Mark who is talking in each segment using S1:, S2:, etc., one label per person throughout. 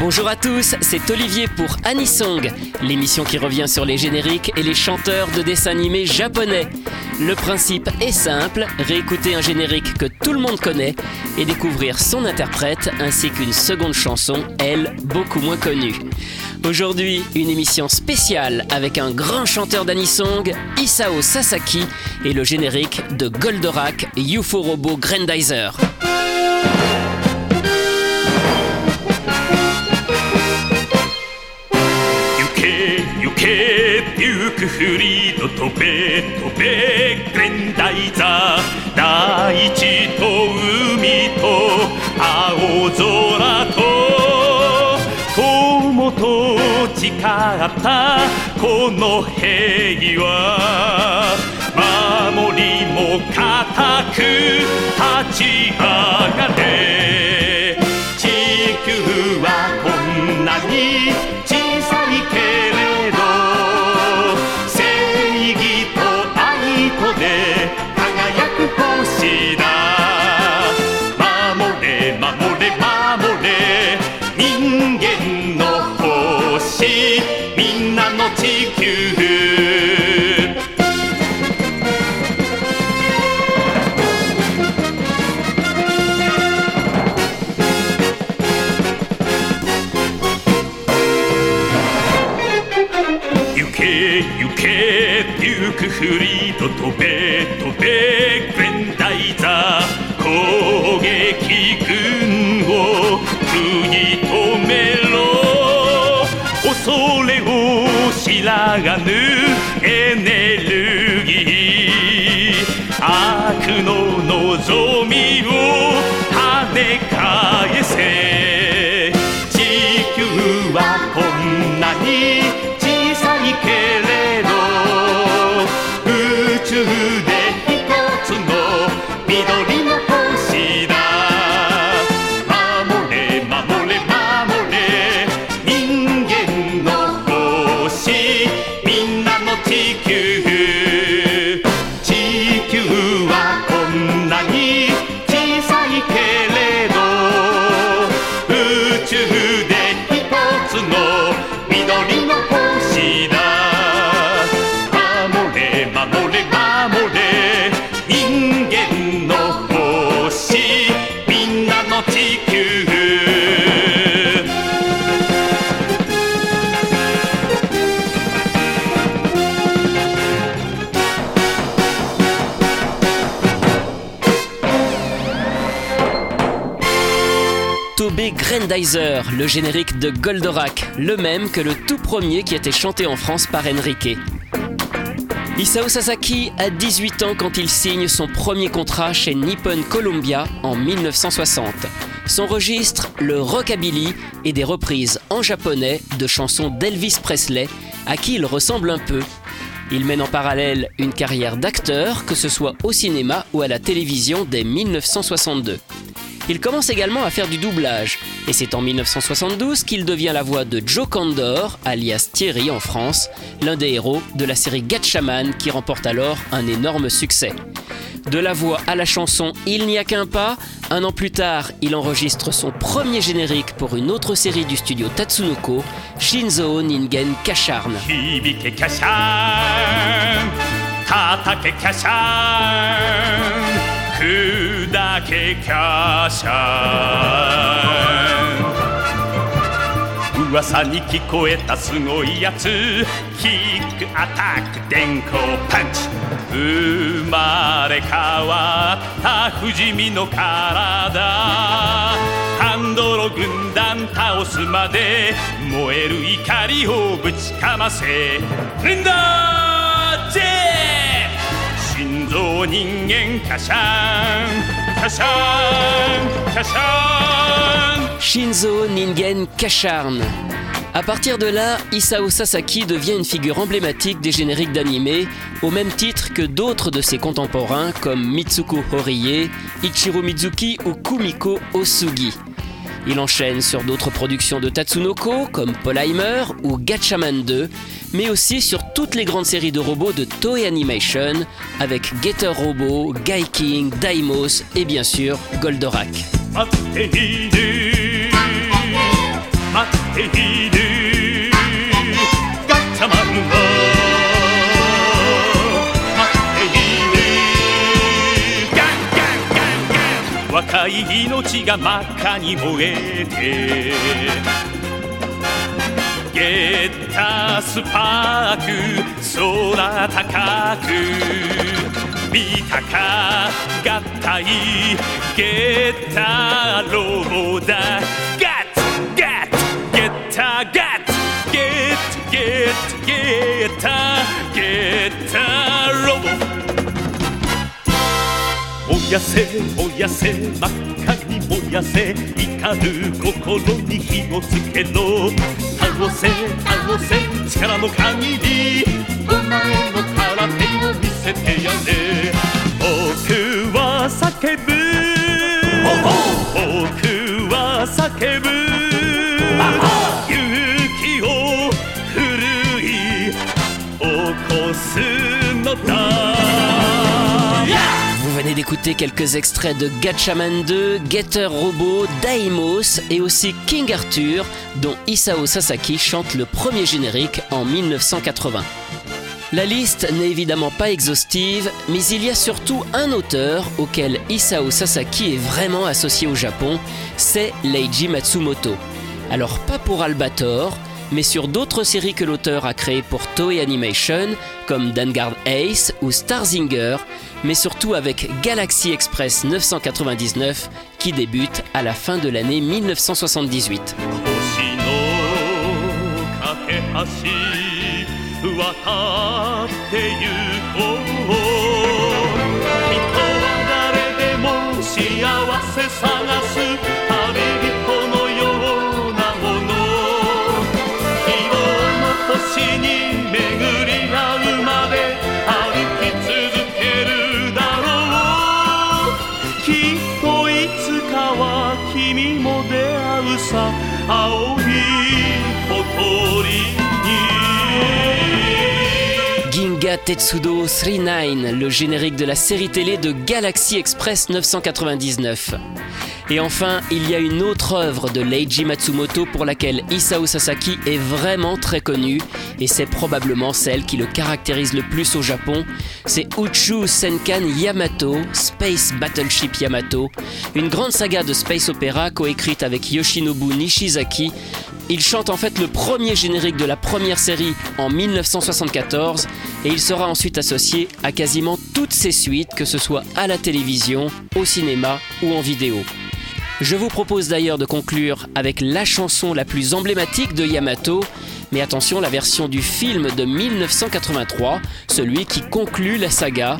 S1: Bonjour à tous, c'est Olivier pour Anisong, l'émission qui revient sur les génériques et les chanteurs de dessins animés japonais. Le principe est simple, réécouter un générique que tout le monde connaît et découvrir son interprète ainsi qu'une seconde chanson, elle, beaucoup moins connue. Aujourd'hui, une émission spéciale avec un grand chanteur d'Anisong, Isao Sasaki, et le générique de Goldorak UFO Robo Grandizer.
S2: クフリード飛べ飛べグレンダイザー。大地と海と青空と友と誓った。この平和守りも固く立ち上がれクリード飛べ飛べグレンダイザー攻撃軍を食い止めろ。恐れを知らぬエネルギー。悪の望みを to who
S1: Tobé Grandizer, le générique de Goldorak, le même que le tout premier qui était chanté en France par Enrique. Isao Sasaki a 18 ans quand il signe son premier contrat chez Nippon Columbia en 1960. Son registre, le rockabilly et des reprises en japonais de chansons d'Elvis Presley, à qui il ressemble un peu. Il mène en parallèle une carrière d'acteur, que ce soit au cinéma ou à la télévision dès 1962. Il commence également à faire du doublage, et c'est en 1972 qu'il devient la voix de Joe Condor, alias Thierry en France, l'un des héros de la série Gatchaman qui remporte alors un énorme succès. De la voix à la chanson Il n'y a qu'un pas, un an plus tard, il enregistre son premier générique pour une autre série du studio Tatsunoko, Shinzo Ningen Kasharn.
S2: けキャシャーン叩けキャシャーン砕けキャシャーン噂に聞こえたすごいやつキックアタック電光パンチ。生まれ変わった不死身の体。ハンドロ軍団倒すまで燃える怒りをぶちかませ。レンダージェ心臓人間カシャン
S1: Shinzo Ningen Kasharn. A partir de là, Isao Sasaki devient une figure emblématique des génériques d'anime, au même titre que d'autres de ses contemporains comme Mitsuko Horiye, Ichiro Mizuki ou Kumiko Osugi. Il enchaîne sur d'autres productions de Tatsunoko comme Polheimer ou Gatchaman 2, mais aussi sur toutes les grandes séries de robots de Toei Animation avec Getter Robo, Gaiking, Daimos et bien sûr Goldorak.
S2: 命が真っ赤に燃えてゲッタースパーク空高く見たか合体ゲッターロボだ。やせ燃やせ真っ赤に燃やせ怒る心に火をつけろ。倒せ倒せ力の限り。お前の空手を見せてやれ。僕は叫ぶ。僕は叫ぶ。勇気を奮い起こすのだ。
S1: Venez d'écouter quelques extraits de Gatchaman 2, Getter Robot, Daimos et aussi King Arthur, dont Isao Sasaki chante le premier générique en 1980. La liste n'est évidemment pas exhaustive, mais il y a surtout un auteur auquel Isao Sasaki est vraiment associé au Japon, c'est Leiji Matsumoto. Alors pas pour Albator, mais sur d'autres séries que l'auteur a créées pour Toei Animation, comme Danguard Ace ou Starzinger, mais surtout avec Galaxy Express 999 qui débute à la fin de l'année 1978.
S2: 君も出会うさ青い小鳥に
S1: Ginga Tetsudo 39, le générique de la série télé de Galaxy Express 999. Et enfin, il y a une autre œuvre de Leiji Matsumoto pour laquelle Isao Sasaki est vraiment très connu, et c'est probablement celle qui le caractérise le plus au Japon. C'est Uchu Senkan Yamato, Space Battleship Yamato, une grande saga de space opéra coécrite avec Yoshinobu Nishizaki. Il chante en fait le premier générique de la première série en 1974 et il sera ensuite associé à quasiment toutes ses suites, que ce soit à la télévision, au cinéma ou en vidéo. Je vous propose d'ailleurs de conclure avec la chanson la plus emblématique de Yamato, mais attention, la version du film de 1983, celui qui conclut la saga.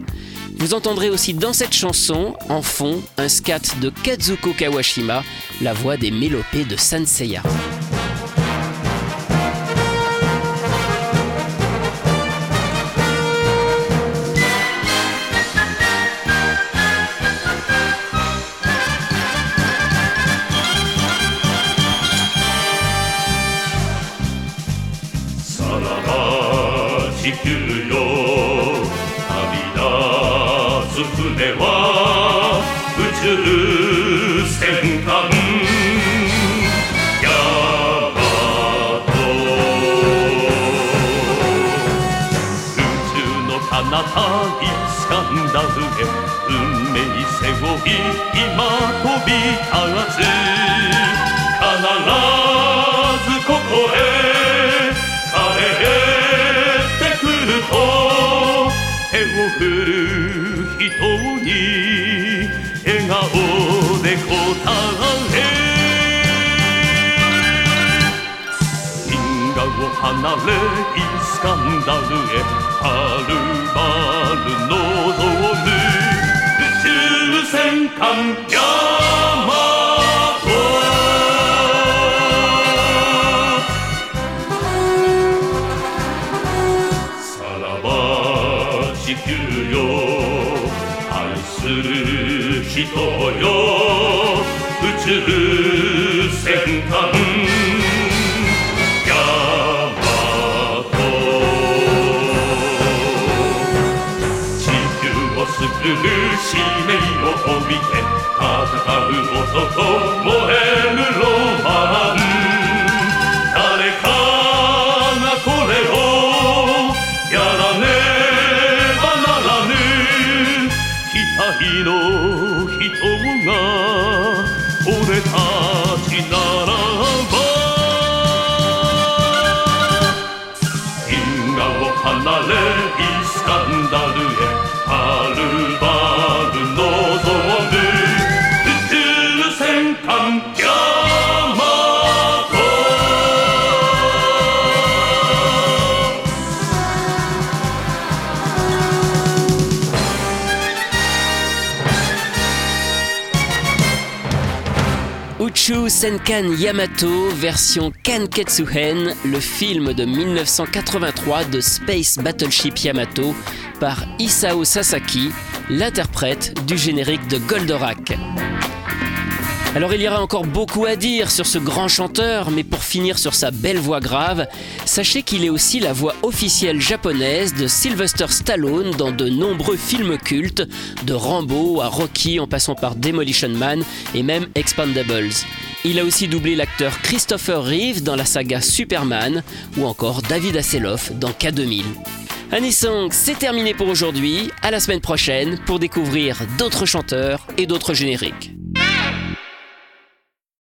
S1: Vous entendrez aussi dans cette chanson, en fond, un scat de Kazuko Kawashima, la voix des mélopées de Sanseiya.
S2: つ船は宇宙戦艦ヤマト宇宙の彼方イスカンダルへ。運命背負い今飛び立つ必ずここへ。帰ってくると。手を振る顔で答え銀河を離れイスカンダルへはるばる望む。宇宙戦艦ヤー。よ。宇宙戦艦。ヤマト地球を救う使命を帯びて戦う男燃えるロマン。誰かがこれをやらねばならぬ。期待の
S1: Senkan Yamato version Kanketsuhen, le film de 1983 de Space Battleship Yamato par Isao Sasaki, l'interprète du générique de Goldorak. Alors il y aura encore beaucoup à dire sur ce grand chanteur, mais pour finir sur sa belle voix grave, sachez qu'il est aussi la voix officielle japonaise de Sylvester Stallone dans de nombreux films cultes, de Rambo à Rocky en passant par Demolition Man et même Expandables. Il a aussi doublé l'acteur Christopher Reeve dans la saga Superman ou encore David Hasselhoff dans K2000. Anisong, c'est terminé pour aujourd'hui. À la semaine prochaine pour découvrir d'autres chanteurs et d'autres génériques.